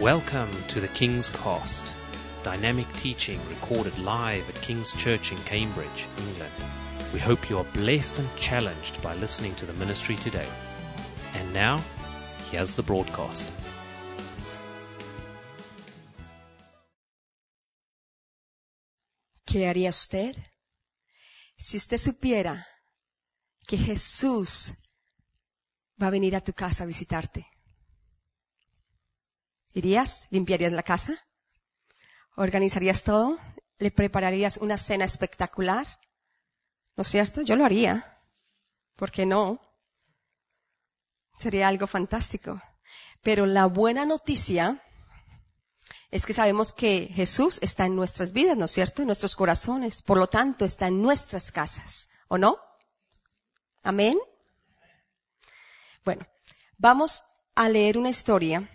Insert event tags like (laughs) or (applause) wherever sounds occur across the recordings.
Welcome to the King's Cast, dynamic teaching recorded live at King's Church in Cambridge, England. We hope you are blessed and challenged by listening to the ministry today. And now, here's the broadcast. ¿Qué haría usted si usted supiera que Jesús va a venir a tu casa a visitarte? ¿Irías? ¿Limpiarías la casa? ¿Organizarías todo? ¿Le prepararías una cena espectacular? ¿No es cierto? Yo lo haría. ¿Por qué no? Sería algo fantástico. Pero la buena noticia es que sabemos que Jesús está en nuestras vidas, ¿no es cierto? En nuestros corazones. Por lo tanto, está en nuestras casas. ¿O no? Amén. Bueno, vamos a leer una historia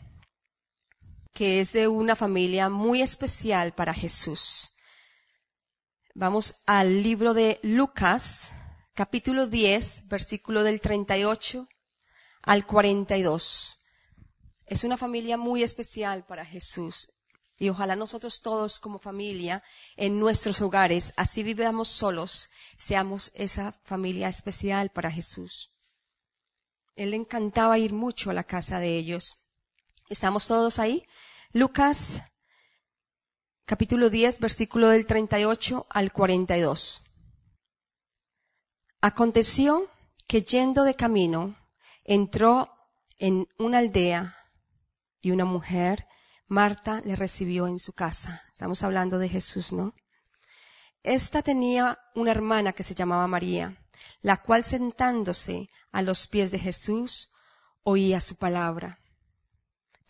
que es de una familia muy especial para Jesús. Vamos al libro de Lucas, capítulo 10, versículo del 38 al 42. Es una familia muy especial para Jesús. Y ojalá nosotros todos como familia, en nuestros hogares, así vivamos solos, seamos esa familia especial para Jesús. Él le encantaba ir mucho a la casa de ellos. ¿Estamos todos ahí? Lucas capítulo 10, versículo del 38 al 42. Aconteció que yendo de camino, entró en una aldea y una mujer, Marta, le recibió en su casa. Estamos hablando de Jesús, ¿no? Esta tenía una hermana que se llamaba María, la cual sentándose a los pies de Jesús, oía su palabra.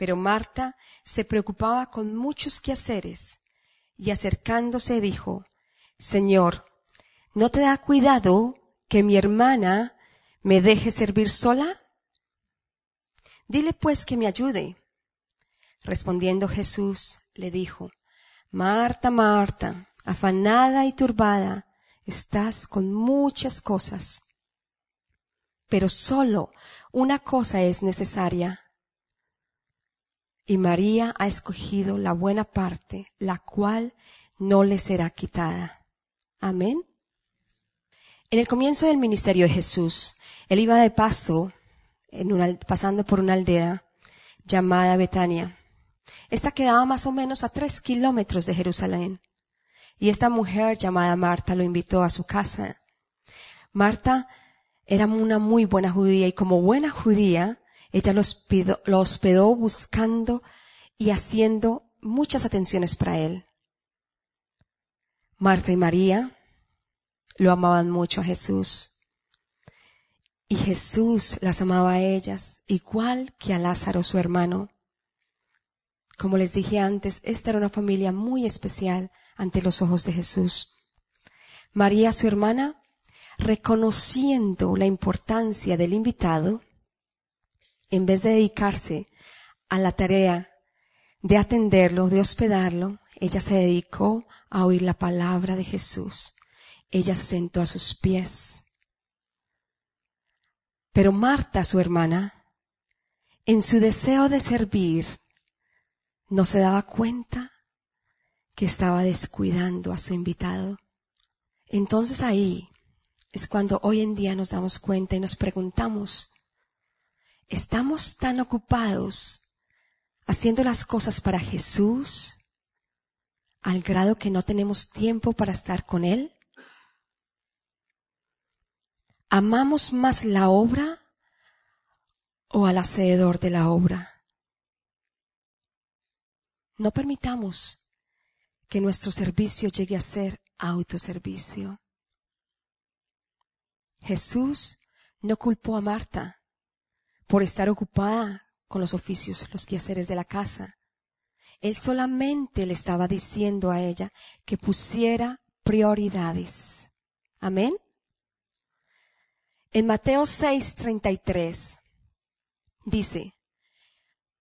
Pero Marta se preocupaba con muchos quehaceres y acercándose dijo, Señor, ¿no te da cuidado que mi hermana me deje servir sola? Dile pues que me ayude. Respondiendo Jesús le dijo, Marta, Marta, afanada y turbada, estás con muchas cosas, pero solo una cosa es necesaria y María ha escogido la buena parte, la cual no le será quitada. Amén. En el comienzo del ministerio de Jesús, él iba de paso, en pasando por una aldea llamada Betania. Esta quedaba más o menos a tres kilómetros de Jerusalén. Y esta mujer llamada Marta lo invitó a su casa. Marta era una muy buena judía y como buena judía ella lo hospedó, buscando y haciendo muchas atenciones para él. Marta y María lo amaban mucho a Jesús. Y Jesús las amaba a ellas, igual que a Lázaro, su hermano. Como les dije antes, esta era una familia muy especial ante los ojos de Jesús. María, su hermana, reconociendo la importancia del invitado, en vez de dedicarse a la tarea de atenderlo, de hospedarlo, ella se dedicó a oír la palabra de Jesús. Ella se sentó a sus pies. Pero Marta, su hermana, en su deseo de servir, no se daba cuenta que estaba descuidando a su invitado. Entonces ahí es cuando hoy en día nos damos cuenta y nos preguntamos, estamos tan ocupados haciendo las cosas para Jesús al grado que no tenemos tiempo para estar con Él? ¿Amamos más la obra o al hacedor de la obra? No permitamos que nuestro servicio llegue a ser autoservicio. Jesús no culpó a Marta por estar ocupada con los oficios, los quehaceres de la casa. Él solamente le estaba diciendo a ella que pusiera prioridades. Amén. En Mateo 6:33 dice,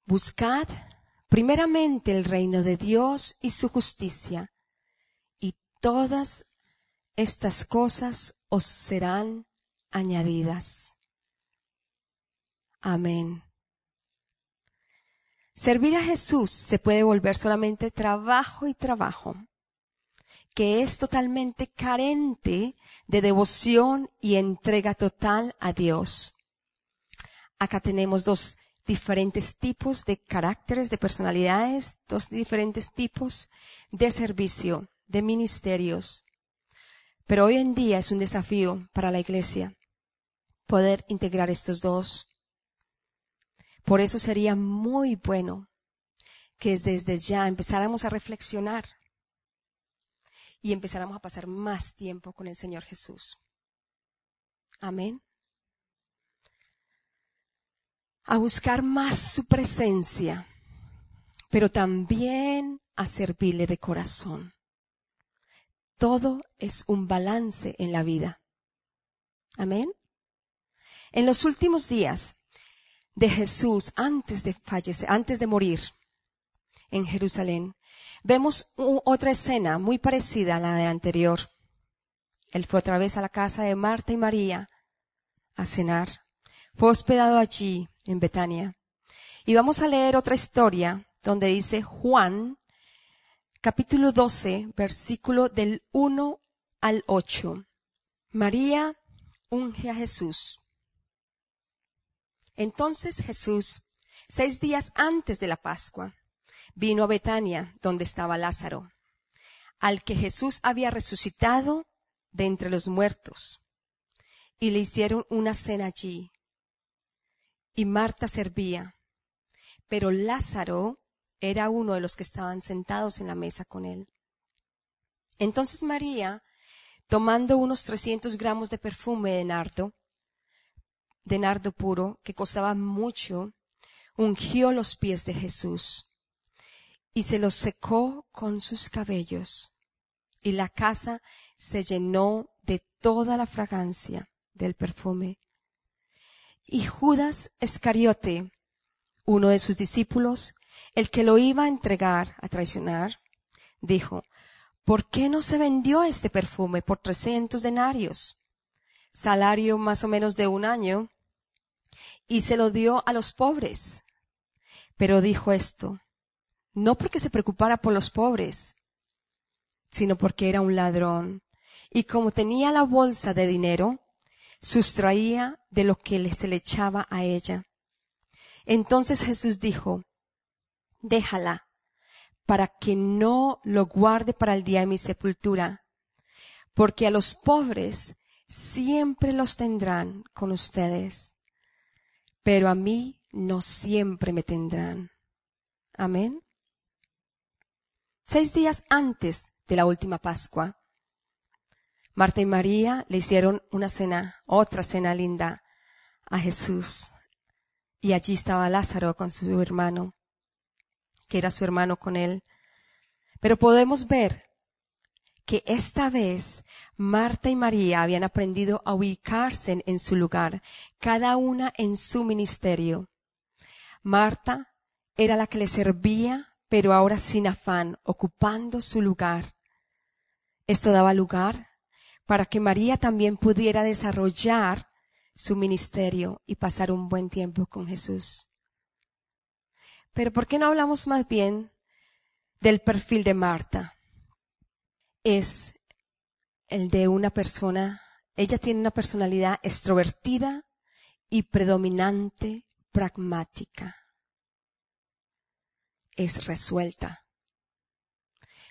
Buscad primeramente el reino de Dios y su justicia, y todas estas cosas os serán añadidas. Amén. Servir a Jesús se puede volver solamente trabajo y trabajo, que es totalmente carente de devoción y entrega total a Dios. Acá tenemos dos diferentes tipos de caracteres, de personalidades, dos diferentes tipos de servicio, de ministerios. Pero hoy en día es un desafío para la iglesia poder integrar estos dos. Por eso sería muy bueno que desde ya empezáramos a reflexionar y empezáramos a pasar más tiempo con el Señor Jesús. Amén. A buscar más su presencia, pero también a servirle de corazón. Todo es un balance en la vida. Amén. En los últimos días de Jesús, antes de fallecer, antes de morir en Jerusalén, vemos otra escena muy parecida a la de anterior. Él fue otra vez a la casa de Marta y María a cenar. Fue hospedado allí, en Betania. Y vamos a leer otra historia donde dice Juan, capítulo 12, versículo del 1 al 8. María unge a Jesús. Entonces Jesús, seis días antes de la Pascua, vino a Betania, donde estaba Lázaro, al que Jesús había resucitado de entre los muertos, y le hicieron una cena allí. Y Marta servía, pero Lázaro era uno de los que estaban sentados en la mesa con él. Entonces María, tomando unos trescientos gramos de perfume de nardo, de nardo puro que costaba mucho, ungió los pies de Jesús y se los secó con sus cabellos. Y la casa se llenó de toda la fragancia del perfume. Y Judas Escariote, uno de sus discípulos, el que lo iba a entregar, a traicionar, dijo, ¿por qué no se vendió este perfume por trescientos denarios? Salario más o menos de un año y se lo dio a los pobres. Pero dijo esto, no porque se preocupara por los pobres, sino porque era un ladrón. Y como tenía la bolsa de dinero, sustraía de lo que se le echaba a ella. Entonces Jesús dijo, déjala, para que no lo guarde para el día de mi sepultura, porque a los pobres siempre los tendrán con ustedes, pero a mí no siempre me tendrán. Amén. Seis días antes de la última Pascua, Marta y María le hicieron una cena, otra cena linda a Jesús. Y allí estaba Lázaro con su hermano, que era su hermano con él. Pero podemos ver que esta vez Marta y María habían aprendido a ubicarse en, su lugar, cada una en su ministerio. Marta era la que le servía, pero ahora sin afán, ocupando su lugar. Esto daba lugar para que María también pudiera desarrollar su ministerio y pasar un buen tiempo con Jesús. Pero ¿por qué no hablamos más bien del perfil de Marta? Es el de una persona, ella tiene una personalidad extrovertida y predominante pragmática. Es resuelta.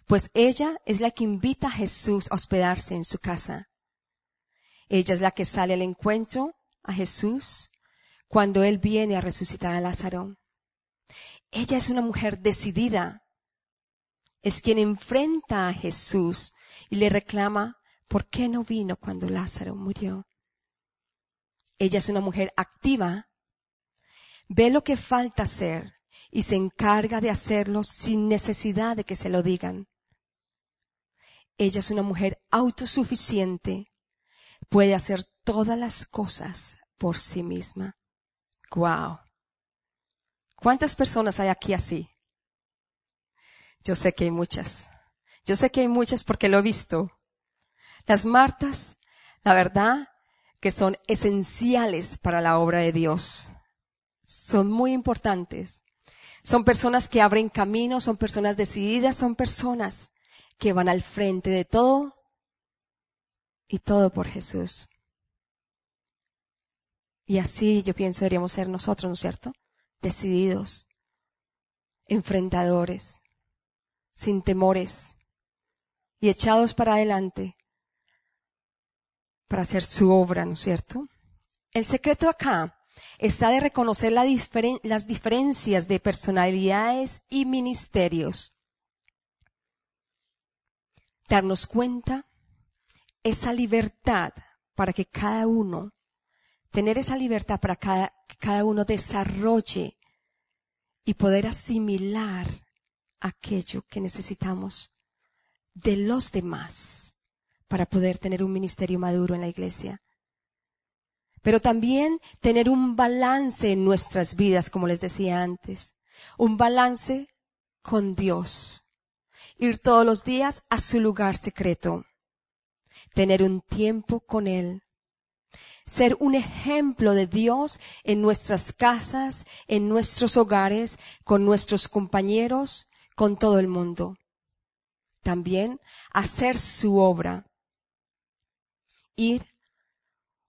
Pues ella es la que invita a Jesús a hospedarse en su casa. Ella es la que sale al encuentro a Jesús cuando Él viene a resucitar a Lázaro. Ella es una mujer decidida es quien enfrenta a Jesús y le reclama, ¿por qué no vino cuando Lázaro murió? Ella es una mujer activa, ve lo que falta hacer y se encarga de hacerlo sin necesidad de que se lo digan. Ella es una mujer autosuficiente, puede hacer todas las cosas por sí misma. Wow. ¿Cuántas personas hay aquí así? Yo sé que hay muchas. Yo sé que hay muchas porque lo he visto. Las Martas, la verdad, que son esenciales para la obra de Dios. Son muy importantes. Son personas que abren camino, son personas decididas, son personas que van al frente de todo y todo por Jesús. Y así yo pienso deberíamos ser nosotros, ¿no es cierto? Decididos, enfrentadores, sin temores y echados para adelante para hacer su obra, ¿no es cierto? El secreto acá está de reconocer las diferencias de personalidades y ministerios. Darnos cuenta esa libertad para que cada uno, tener esa libertad para cada, que cada uno desarrolle y poder asimilar aquello que necesitamos de los demás para poder tener un ministerio maduro en la iglesia. Pero también tener un balance en nuestras vidas, como les decía antes. Un balance con Dios. Ir todos los días a su lugar secreto. Tener un tiempo con Él. Ser un ejemplo de Dios en nuestras casas, en nuestros hogares, con nuestros compañeros, con todo el mundo. También hacer su obra. Ir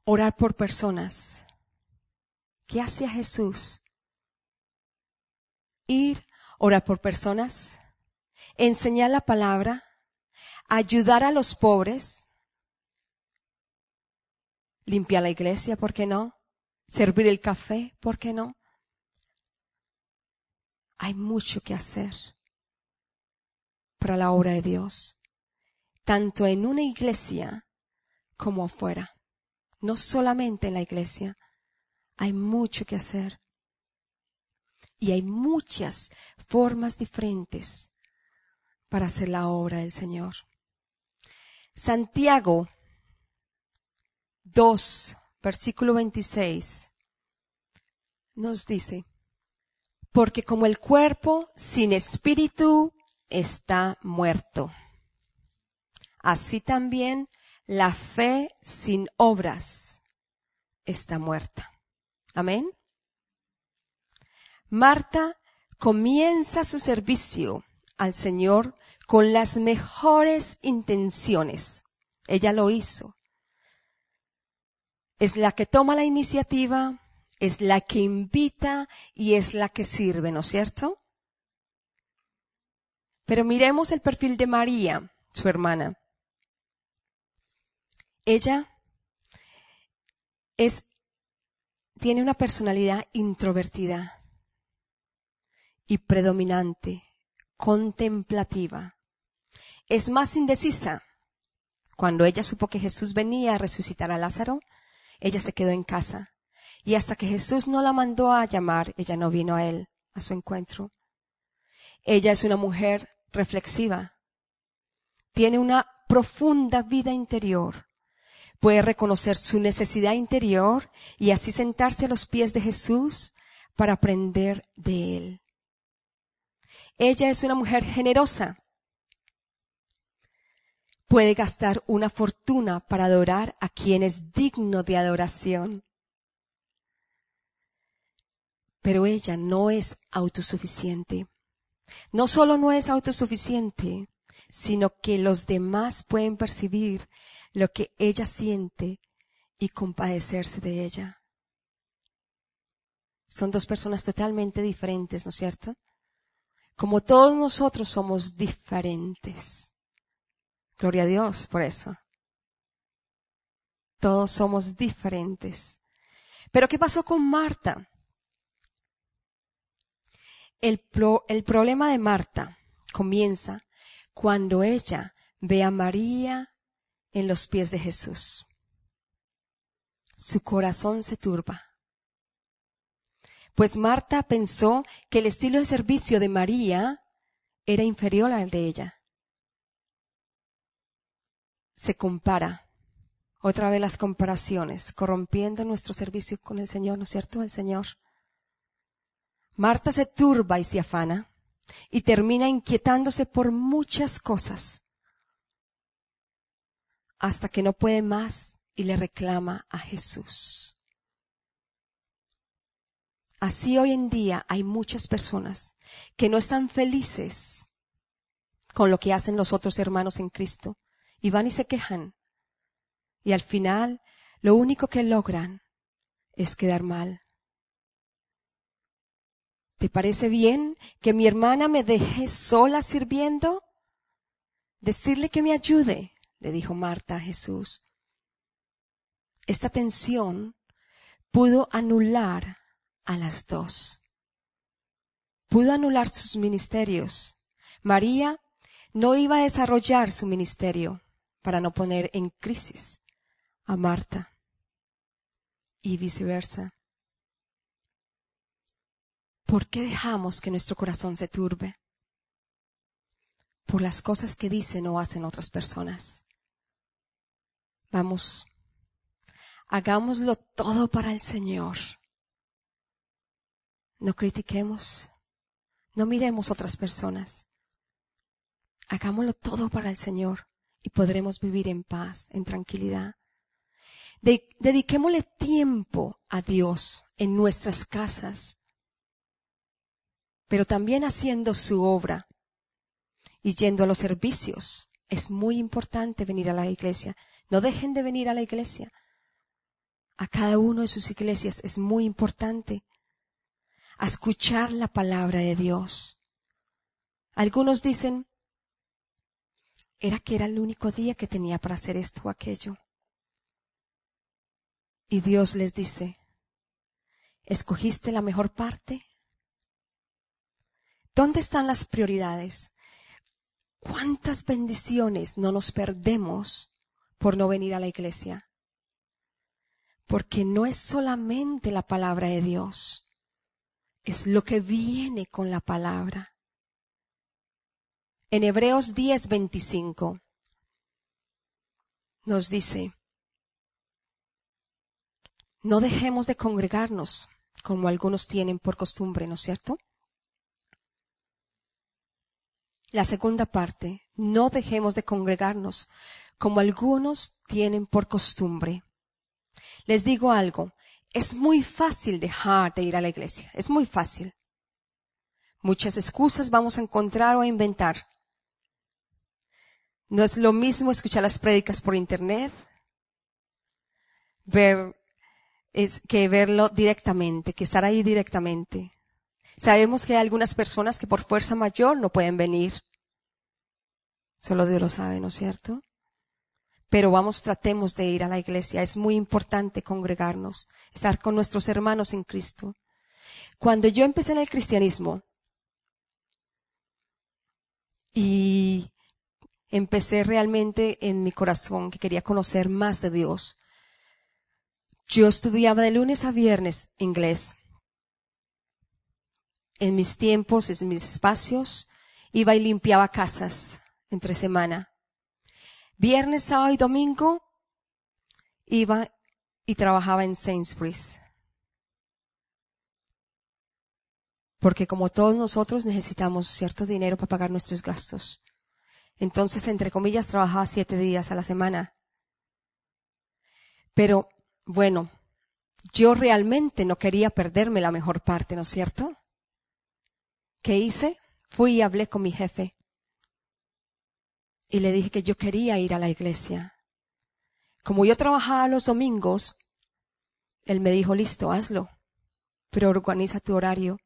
Orar por personas. ¿Qué hacía Jesús? Ir, orar por personas, enseñar la palabra, ayudar a los pobres, limpiar la iglesia, ¿por qué no? Servir el café, ¿por qué no? Hay mucho que hacer para la obra de Dios, tanto en una iglesia como afuera no solamente en la iglesia. Hay mucho que hacer. Y hay muchas formas diferentes para hacer la obra del Señor. Santiago 2, versículo 26, nos dice, porque como el cuerpo sin espíritu está muerto, así también la fe sin obras está muerta. Amén. Marta comienza su servicio al Señor con las mejores intenciones. Ella lo hizo. Es la que toma la iniciativa, es la que invita y es la que sirve, ¿no es cierto? Pero miremos el perfil de María, su hermana. Ella es, tiene una personalidad introvertida y predominante, contemplativa. Es más indecisa. Cuando ella supo que Jesús venía a resucitar a Lázaro, ella se quedó en casa. Y hasta que Jesús no la mandó a llamar, ella no vino a él, a su encuentro. Ella es una mujer reflexiva. Tiene una profunda vida interior puede reconocer su necesidad interior y así sentarse a los pies de Jesús para aprender de Él. Ella es una mujer generosa. Puede gastar una fortuna para adorar a quien es digno de adoración. Pero ella no es autosuficiente. No solo no es autosuficiente, sino que los demás pueden percibir lo que ella siente y compadecerse de ella. Son dos personas totalmente diferentes, ¿no es cierto? Como todos nosotros somos diferentes. Gloria a Dios por eso. Todos somos diferentes. Pero ¿qué pasó con Marta? El, el problema de Marta comienza cuando ella ve a María en los pies de Jesús. Su corazón se turba. Pues Marta pensó que el estilo de servicio de María era inferior al de ella. Se compara. Otra vez las comparaciones, corrompiendo nuestro servicio con el Señor, ¿no es cierto? El Señor. Marta se turba y se afana y termina inquietándose por muchas cosas hasta que no puede más y le reclama a Jesús. Así hoy en día hay muchas personas que no están felices con lo que hacen los otros hermanos en Cristo y van y se quejan. Y al final lo único que logran es quedar mal. ¿Te parece bien que mi hermana me deje sola sirviendo? Decirle que me ayude, le dijo Marta a Jesús. Esta tensión pudo anular a las dos. Pudo anular sus ministerios. María no iba a desarrollar su ministerio para no poner en crisis a Marta y viceversa. ¿Por qué dejamos que nuestro corazón se turbe? Por las cosas que dicen o hacen otras personas. Vamos, hagámoslo todo para el Señor. No critiquemos, no miremos otras personas. Hagámoslo todo para el Señor y podremos vivir en paz, en tranquilidad. dediquémosle tiempo a Dios en nuestras casas, pero también haciendo su obra y yendo a los servicios. Es muy importante venir a la iglesia. No dejen de venir a la iglesia. A cada uno de sus iglesias es muy importante a escuchar la palabra de Dios. Algunos dicen, era que era el único día que tenía para hacer esto o aquello. Y Dios les dice, ¿escogiste la mejor parte? ¿Dónde están las prioridades? ¿Cuántas bendiciones no nos perdemos por no venir a la iglesia? Porque no es solamente la palabra de Dios, es lo que viene con la palabra. En Hebreos 10:25 nos dice, no dejemos de congregarnos como algunos tienen por costumbre, ¿no es cierto? La segunda parte, no dejemos de congregarnos como algunos tienen por costumbre. Les digo algo, es muy fácil dejar de ir a la iglesia, es muy fácil. Muchas excusas vamos a encontrar o a inventar. No es lo mismo escuchar las prédicas por internet, ver, es que verlo directamente, que estar ahí directamente. Sabemos que hay algunas personas que por fuerza mayor no pueden venir. Solo Dios lo sabe, ¿no es cierto? Pero vamos, tratemos de ir a la iglesia. Es muy importante congregarnos, estar con nuestros hermanos en Cristo. Cuando yo empecé en el cristianismo y empecé realmente en mi corazón que quería conocer más de Dios, yo estudiaba de lunes a viernes inglés en mis tiempos, en mis espacios, iba y limpiaba casas entre semana. Viernes, sábado y domingo iba y trabajaba en Sainsbury's. Porque como todos nosotros necesitamos cierto dinero para pagar nuestros gastos. Entonces, entre comillas, trabajaba siete días a la semana. Pero, bueno, yo realmente no quería perderme la mejor parte, ¿no es cierto? ¿Qué hice? Fui y hablé con mi jefe. Y le dije que yo quería ir a la iglesia. Como yo trabajaba los domingos, él me dijo, listo, hazlo, pero organiza tu horario.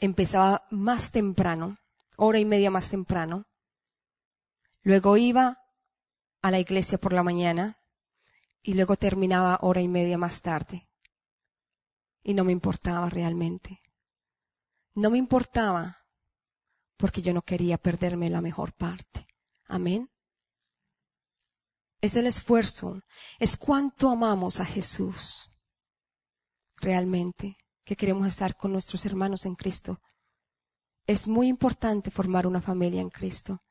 Empezaba más temprano, hora y media más temprano. Luego iba a la iglesia por la mañana y luego terminaba hora y media más tarde. Y no me importaba realmente. No me importaba porque yo no quería perderme la mejor parte. Amén. Es el esfuerzo, es cuánto amamos a Jesús. Realmente, que queremos estar con nuestros hermanos en Cristo. Es muy importante formar una familia en Cristo.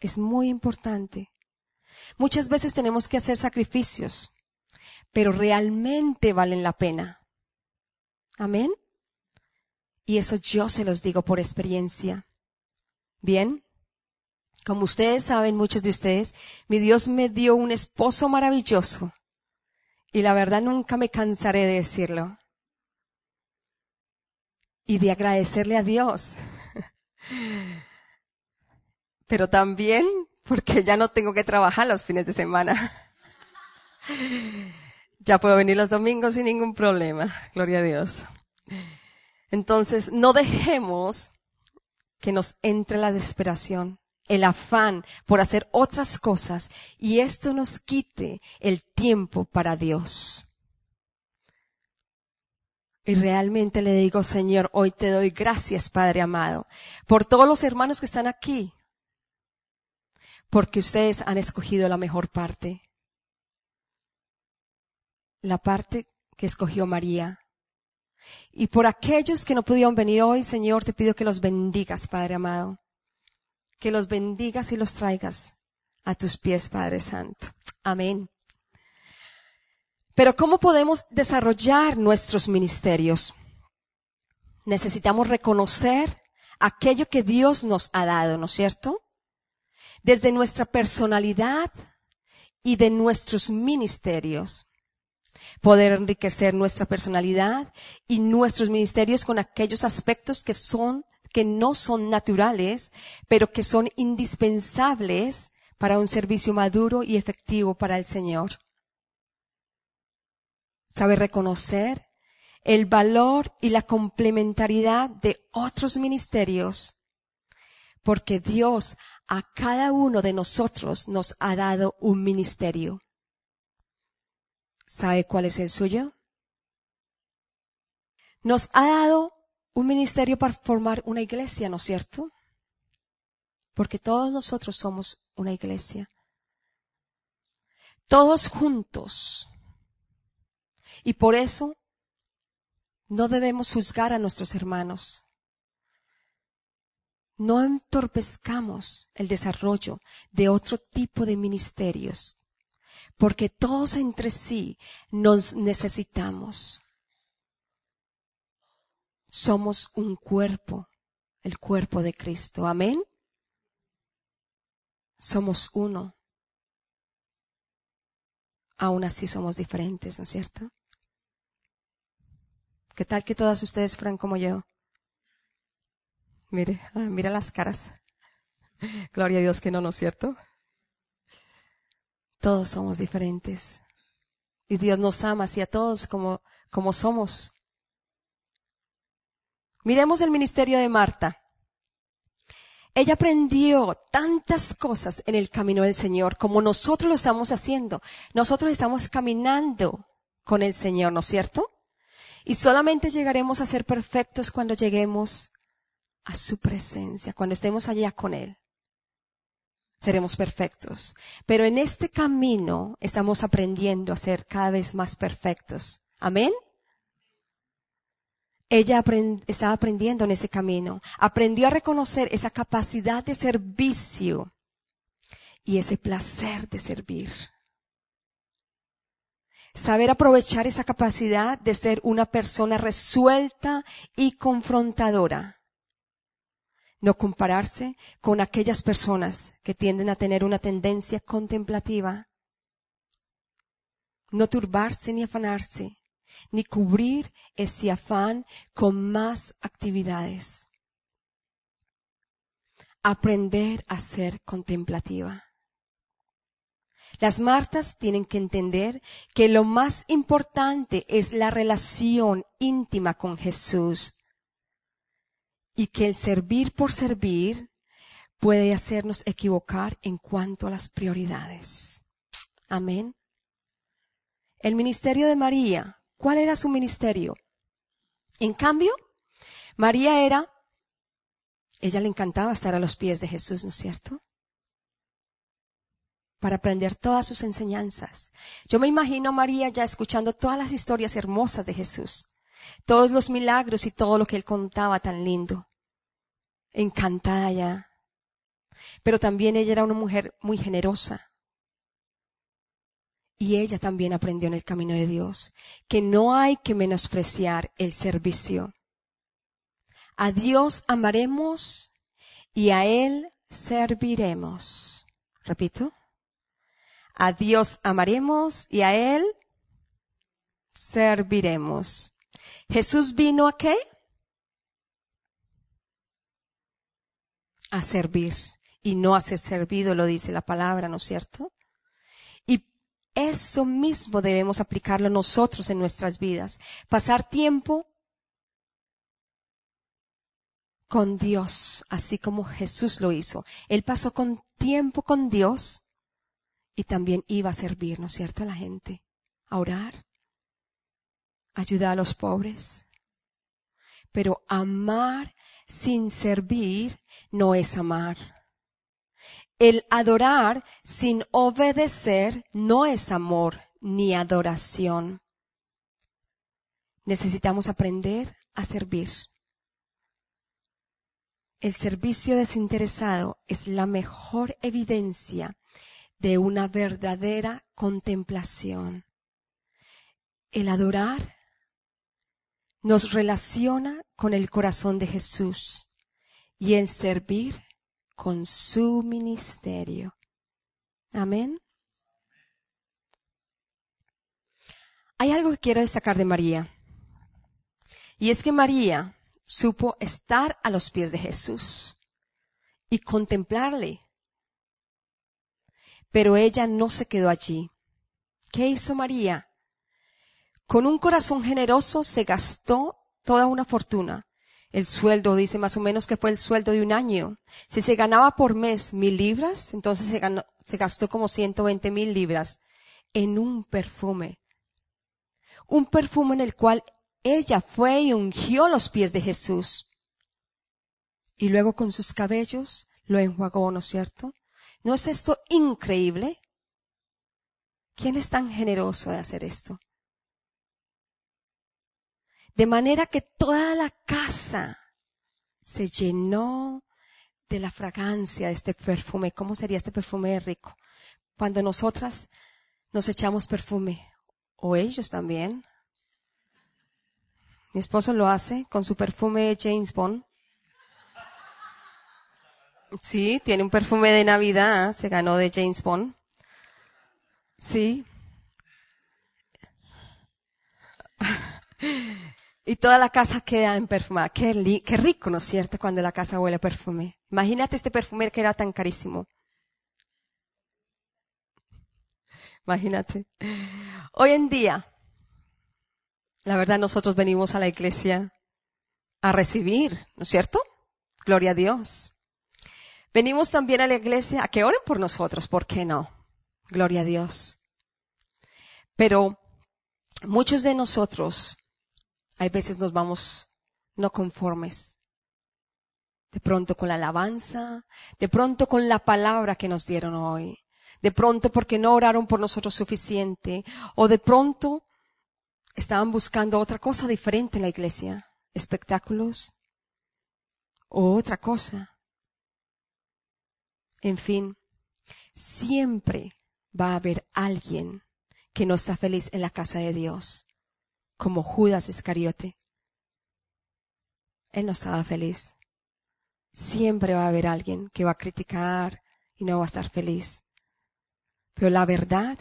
Es muy importante. Muchas veces tenemos que hacer sacrificios, pero realmente valen la pena. Amén. Y eso yo se los digo por experiencia. Bien, como ustedes saben, muchos de ustedes, mi Dios me dio un esposo maravilloso. Y la verdad nunca me cansaré de decirlo. y de agradecerle a Dios. (laughs) Pero también porque ya no tengo que trabajar los fines de semana. (laughs) Ya puedo venir los domingos sin ningún problema. Gloria a Dios. Entonces, no dejemos que nos entre la desesperación, el afán por hacer otras cosas y esto nos quite el tiempo para Dios. Y realmente le digo, Señor, hoy te doy gracias, Padre amado, por todos los hermanos que están aquí, porque ustedes han escogido la mejor parte, la parte que escogió María. Y por aquellos que no pudieron venir hoy, Señor, te pido que los bendigas, Padre amado, que los bendigas y los traigas a tus pies, Padre Santo. Amén. Pero ¿cómo podemos desarrollar nuestros ministerios? Necesitamos reconocer aquello que Dios nos ha dado, ¿no es cierto? Desde nuestra personalidad y de nuestros ministerios. Poder enriquecer nuestra personalidad y nuestros ministerios con aquellos aspectos que son, que no son naturales, pero que son indispensables para un servicio maduro y efectivo para el Señor sabe reconocer el valor y la complementariedad de otros ministerios, porque Dios a cada uno de nosotros nos ha dado un ministerio. ¿Sabe cuál es el suyo? Nos ha dado un ministerio para formar una iglesia, ¿no es cierto? Porque todos nosotros somos una iglesia. Todos juntos y por eso no debemos juzgar a nuestros hermanos. No entorpezcamos el desarrollo de otro tipo de ministerios, porque todos entre sí nos necesitamos. Somos un cuerpo, el cuerpo de Cristo. Amén. Somos uno. Aún así somos diferentes, ¿no es cierto? ¿Qué tal que todas ustedes fueran como yo? Mire, ah, mira las caras. (laughs) Gloria a Dios que no, ¿no es cierto? Todos somos diferentes. Y Dios nos ama así a todos como, como somos. Miremos el ministerio de Marta. Ella aprendió tantas cosas en el camino del Señor como nosotros lo estamos haciendo. Nosotros estamos caminando con el Señor, ¿no es cierto? Y solamente llegaremos a ser perfectos cuando lleguemos a su presencia, cuando estemos allá con Él. Seremos perfectos. Pero en este camino estamos aprendiendo a ser cada vez más perfectos. Amén. Ella estaba aprendiendo en ese camino. Aprendió a reconocer esa capacidad de servicio y ese placer de servir. Saber aprovechar esa capacidad de ser una persona resuelta y confrontadora. No compararse con aquellas personas que tienden a tener una tendencia contemplativa. No turbarse ni afanarse, ni cubrir ese afán con más actividades. Aprender a ser contemplativa. Las Martas tienen que entender que lo más importante es la relación íntima con Jesús y que el servir por servir puede hacernos equivocar en cuanto a las prioridades. Amén. El ministerio de María, ¿cuál era su ministerio? En cambio, María era, ella le encantaba estar a los pies de Jesús, ¿no es cierto? para aprender todas sus enseñanzas. Yo me imagino a María ya escuchando todas las historias hermosas de Jesús, todos los milagros y todo lo que él contaba tan lindo. Encantada ya. Pero también ella era una mujer muy generosa. Y ella también aprendió en el camino de Dios que no hay que menospreciar el servicio. A Dios amaremos y a Él serviremos. Repito. A Dios amaremos y a Él serviremos. Jesús vino a qué? A servir y no a ser servido, lo dice la palabra, ¿no es cierto? Y eso mismo debemos aplicarlo nosotros en nuestras vidas. Pasar tiempo con Dios, así como Jesús lo hizo. Él pasó con tiempo con Dios y también iba a servir, ¿no es cierto?, a la gente, a orar, ayudar a los pobres. Pero amar sin servir no es amar. El adorar sin obedecer no es amor ni adoración. Necesitamos aprender a servir. El servicio desinteresado es la mejor evidencia de una verdadera contemplación. El adorar nos relaciona con el corazón de Jesús y en servir con su ministerio. Amén. Hay algo que quiero destacar de María. Y es que María supo estar a los pies de Jesús y contemplarle. Pero ella no se quedó allí. ¿Qué hizo María? Con un corazón generoso se gastó toda una fortuna. El sueldo dice más o menos que fue el sueldo de un año. Si se ganaba por mes mil libras, entonces se, se gastó como 120 mil libras en un perfume. Un perfume en el cual ella fue y ungió los pies de Jesús. Y luego con sus cabellos lo enjuagó, ¿no es cierto? ¿No es esto increíble? ¿Quién es tan generoso de hacer esto? De manera que toda la casa se llenó de la fragancia de este perfume. ¿Cómo sería este perfume rico? Cuando nosotras nos echamos perfume, o ellos también. Mi esposo lo hace con su perfume James Bond. Sí, tiene un perfume de Navidad, se ganó de James Bond. Sí. Y toda la casa queda en perfumada. Qué, qué rico, ¿no es cierto? Cuando la casa huele a perfume. Imagínate este perfume que era tan carísimo. Imagínate. Hoy en día, la verdad nosotros venimos a la iglesia a recibir, ¿no es cierto? Gloria a Dios. Venimos también a la iglesia a que oren por nosotros, ¿por qué no? Gloria a Dios. Pero muchos de nosotros hay veces nos vamos no conformes. De pronto con la alabanza, de pronto con la palabra que nos dieron hoy, de pronto porque no oraron por nosotros suficiente, o de pronto estaban buscando otra cosa diferente en la iglesia, espectáculos o otra cosa. En fin, siempre va a haber alguien que no está feliz en la casa de Dios como Judas Iscariote. Él no estaba feliz. Siempre va a haber alguien que va a criticar y no va a estar feliz. Pero la verdad,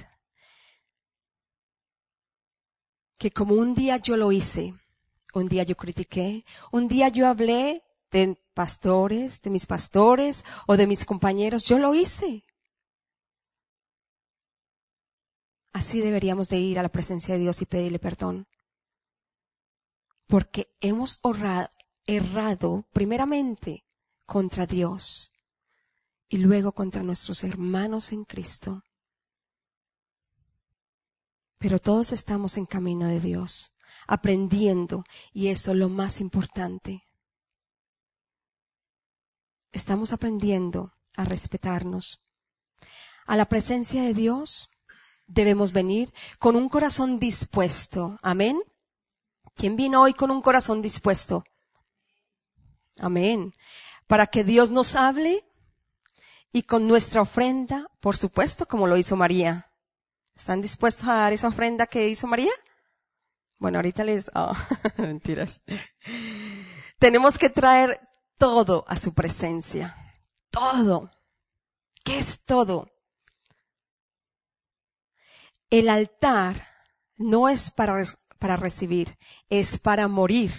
que como un día yo lo hice, un día yo critiqué, un día yo hablé de pastores, de mis pastores o de mis compañeros, yo lo hice. Así deberíamos de ir a la presencia de Dios y pedirle perdón porque hemos errado primeramente contra Dios y luego contra nuestros hermanos en Cristo. Pero todos estamos en camino de Dios, aprendiendo, y eso es lo más importante. Estamos aprendiendo a respetarnos. A la presencia de Dios debemos venir con un corazón dispuesto. Amén. ¿Quién vino hoy con un corazón dispuesto? Amén. Para que Dios nos hable y con nuestra ofrenda, por supuesto, como lo hizo María. ¿Están dispuestos a dar esa ofrenda que hizo María? Bueno, ahorita les, oh, (laughs) mentiras. Tenemos que traer todo a su presencia. Todo. ¿Qué es todo? El altar no es para para recibir, es para morir.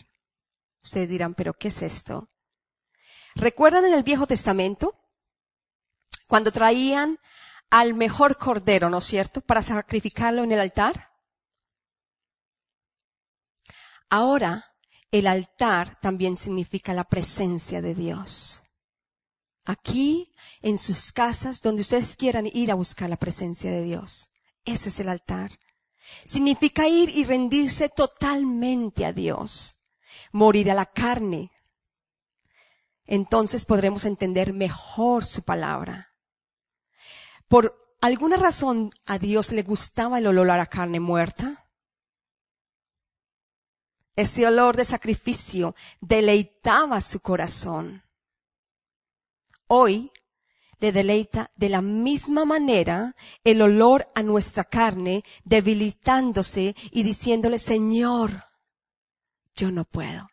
Ustedes dirán, pero ¿qué es esto? ¿Recuerdan en el Viejo Testamento? Cuando traían al mejor cordero, ¿no es cierto?, para sacrificarlo en el altar. Ahora, el altar también significa la presencia de Dios. Aquí, en sus casas, donde ustedes quieran ir a buscar la presencia de Dios. Ese es el altar. Significa ir y rendirse totalmente a Dios. Morir a la carne. Entonces podremos entender mejor su palabra. Por alguna razón a Dios le gustaba el olor a la carne muerta. Ese olor de sacrificio deleitaba su corazón. Hoy le deleita de la misma manera el olor a nuestra carne, debilitándose y diciéndole, Señor, yo no puedo.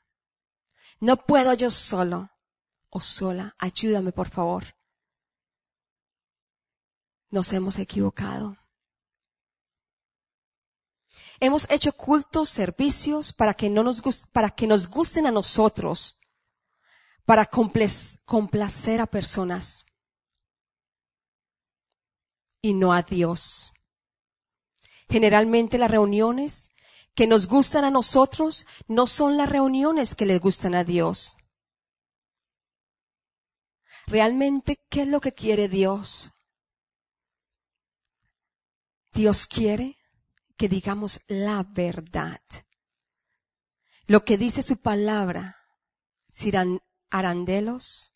No puedo yo solo o sola. Ayúdame, por favor. Nos hemos equivocado. Hemos hecho cultos, servicios para que no nos, para que nos gusten a nosotros, para complacer a personas y no a Dios. Generalmente las reuniones que nos gustan a nosotros no son las reuniones que les gustan a Dios. Realmente, ¿qué es lo que quiere Dios? Dios quiere que digamos la verdad. Lo que dice su palabra, sin arandelos,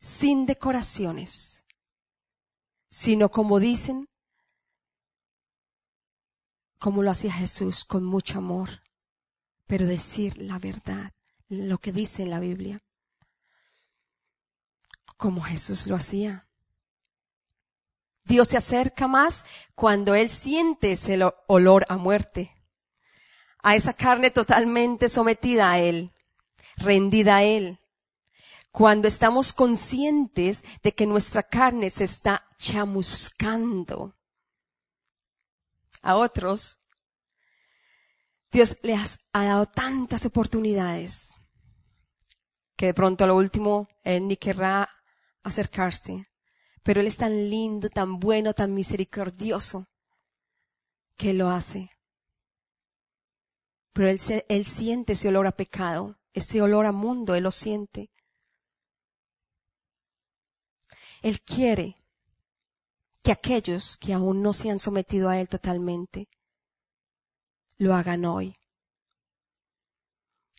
sin decoraciones, sino como dicen, como lo hacía Jesús con mucho amor, pero decir la verdad, lo que dice en la Biblia, como Jesús lo hacía. Dios se acerca más cuando Él siente ese olor a muerte, a esa carne totalmente sometida a Él, rendida a Él, cuando estamos conscientes de que nuestra carne se está chamuscando. A otros, Dios les ha dado tantas oportunidades que de pronto a lo último Él ni querrá acercarse. Pero Él es tan lindo, tan bueno, tan misericordioso, que lo hace. Pero él, él siente ese olor a pecado, ese olor a mundo, Él lo siente. Él quiere que aquellos que aún no se han sometido a Él totalmente, lo hagan hoy.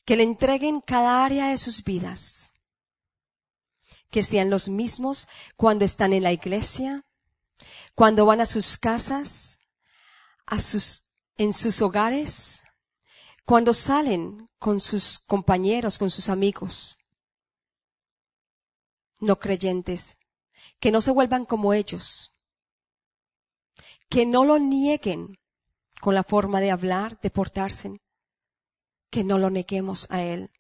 Que le entreguen cada área de sus vidas. Que sean los mismos cuando están en la iglesia, cuando van a sus casas, a sus, en sus hogares, cuando salen con sus compañeros, con sus amigos, no creyentes, que no se vuelvan como ellos, que no lo nieguen con la forma de hablar, de portarse, que no lo neguemos a Él.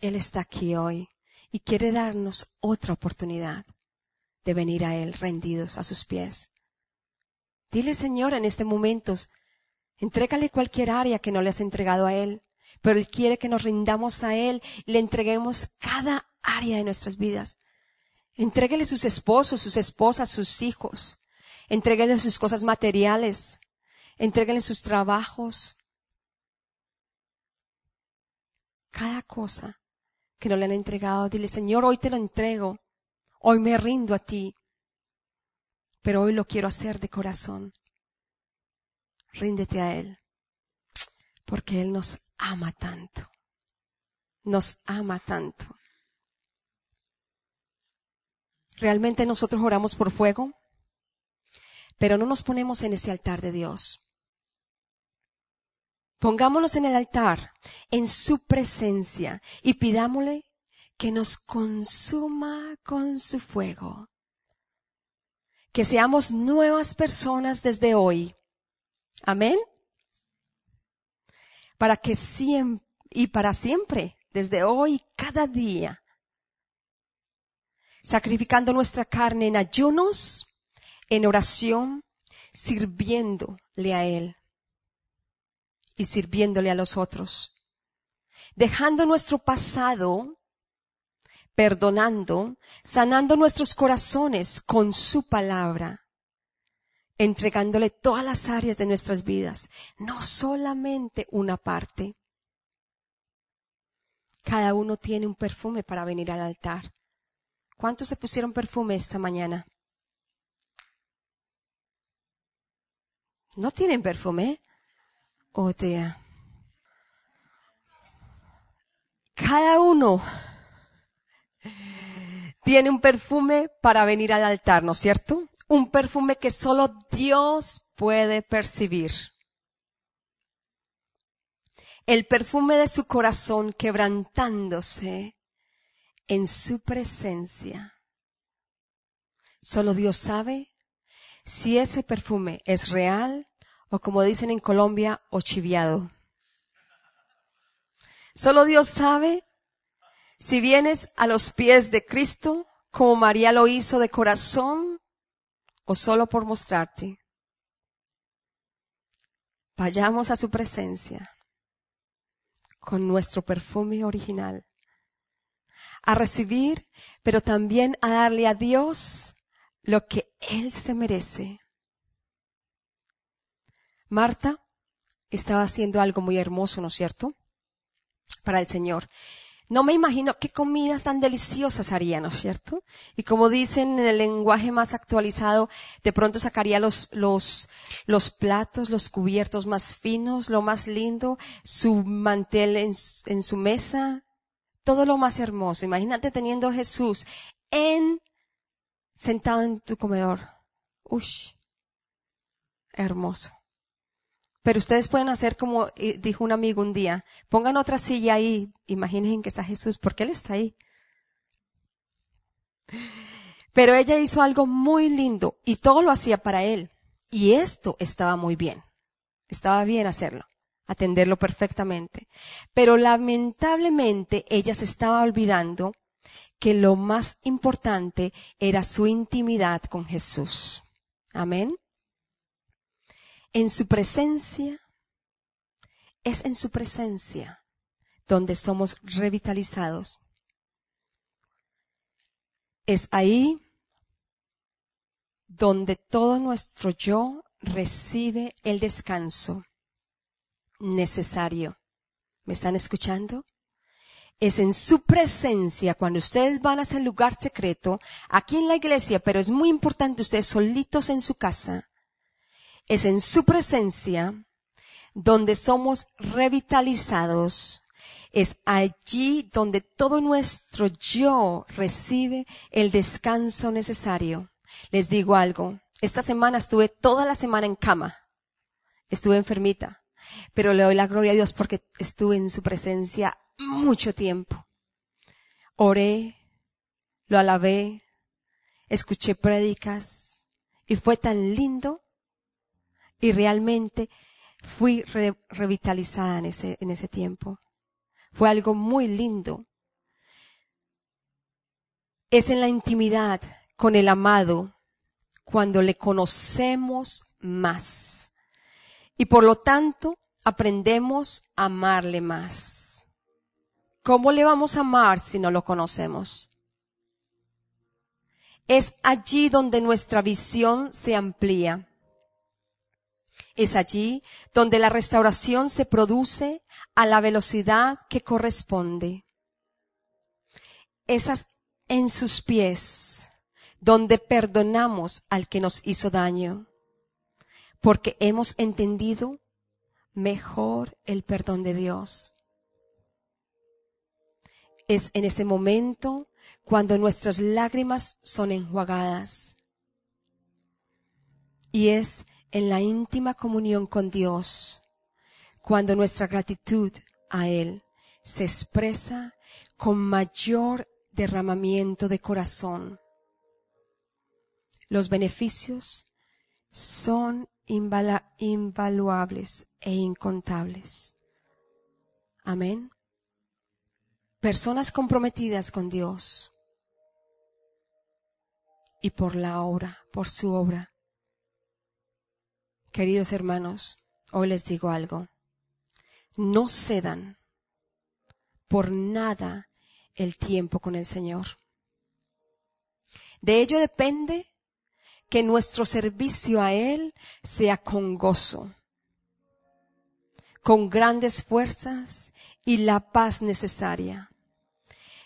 Él está aquí hoy y quiere darnos otra oportunidad de venir a Él rendidos a sus pies. Dile, Señor, en este momento, entrégale cualquier área que no le has entregado a Él pero Él quiere que nos rindamos a Él y le entreguemos cada área de nuestras vidas. Entréguele sus esposos, sus esposas, sus hijos. Entréguele sus cosas materiales. Entréguele sus trabajos. Cada cosa que no le han entregado, dile, Señor, hoy te lo entrego. Hoy me rindo a ti. Pero hoy lo quiero hacer de corazón. Ríndete a Él. Porque Él nos ama tanto. Nos ama tanto. Realmente nosotros oramos por fuego, pero no nos ponemos en ese altar de Dios. Pongámonos en el altar, en su presencia, y pidámosle que nos consuma con su fuego. Que seamos nuevas personas desde hoy. Amén para que siempre y para siempre, desde hoy, cada día, sacrificando nuestra carne en ayunos, en oración, sirviéndole a Él y sirviéndole a los otros. dejando nuestro pasado, perdonando, sanando nuestros corazones con su palabra, entregándole todas las áreas de nuestras vidas, no solamente una parte. Cada uno tiene un perfume para venir al altar. ¿Cuántos se pusieron perfume esta mañana? ¿No tienen perfume? Oh. Cada uno tiene un perfume para venir al altar, ¿no es cierto? Un perfume que solo Dios puede percibir. El perfume de su corazón quebrantándose en su presencia. Solo Dios sabe si ese perfume es real o como dicen en Colombia, ochiviado. Solo Dios sabe si vienes a los pies de Cristo, como María lo hizo de corazón, o solo por mostrarte. Vayamos a su presencia con nuestro perfume original, a recibir, pero también a darle a Dios lo que Él se merece. Marta estaba haciendo algo muy hermoso, ¿no es cierto? Para el Señor. No me imagino qué comidas tan deliciosas haría, ¿no es cierto? Y como dicen en el lenguaje más actualizado, de pronto sacaría los, los, los platos, los cubiertos más finos, lo más lindo, su mantel en, en su mesa, todo lo más hermoso. Imagínate teniendo a Jesús en, sentado en tu comedor. Ush, hermoso. Pero ustedes pueden hacer como dijo un amigo un día, pongan otra silla ahí, imaginen que está Jesús, porque Él está ahí. Pero ella hizo algo muy lindo y todo lo hacía para Él. Y esto estaba muy bien. Estaba bien hacerlo, atenderlo perfectamente. Pero lamentablemente ella se estaba olvidando que lo más importante era su intimidad con Jesús. Amén en su presencia, es en su presencia donde somos revitalizados. Es ahí donde todo nuestro yo recibe el descanso necesario. ¿Me están escuchando? Es en su presencia, cuando ustedes van a ese lugar secreto, aquí en la iglesia, pero es muy importante ustedes solitos en su casa, es en su presencia donde somos revitalizados. Es allí donde todo nuestro yo recibe el descanso necesario. Les digo algo. Esta semana estuve toda la semana en cama. Estuve enfermita. Pero le doy la gloria a Dios porque estuve en su presencia mucho tiempo. Oré, lo alabé, escuché prédicas y fue tan lindo y realmente fui revitalizada en ese, en ese tiempo. Fue algo muy lindo. Es en la intimidad con el amado cuando le conocemos más. Y por lo tanto, aprendemos a amarle más. ¿Cómo le vamos a amar si no lo conocemos? Es allí donde nuestra visión se amplía es allí donde la restauración se produce a la velocidad que corresponde. Esas en sus pies, donde perdonamos al que nos hizo daño, porque hemos entendido mejor el perdón de Dios. Es en ese momento cuando nuestras lágrimas son enjuagadas. Y es en la íntima comunión con Dios, cuando nuestra gratitud a Él se expresa con mayor derramamiento de corazón. Los beneficios son invaluables e incontables. Amén. Personas comprometidas con Dios y por la obra, por su obra, Queridos hermanos, hoy les digo algo. No cedan por nada el tiempo con el Señor. De ello depende que nuestro servicio a Él sea con gozo, con grandes fuerzas y la paz necesaria.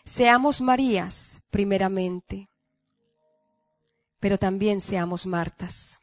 Seamos Marías primeramente, pero también seamos Martas.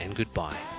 and goodbye.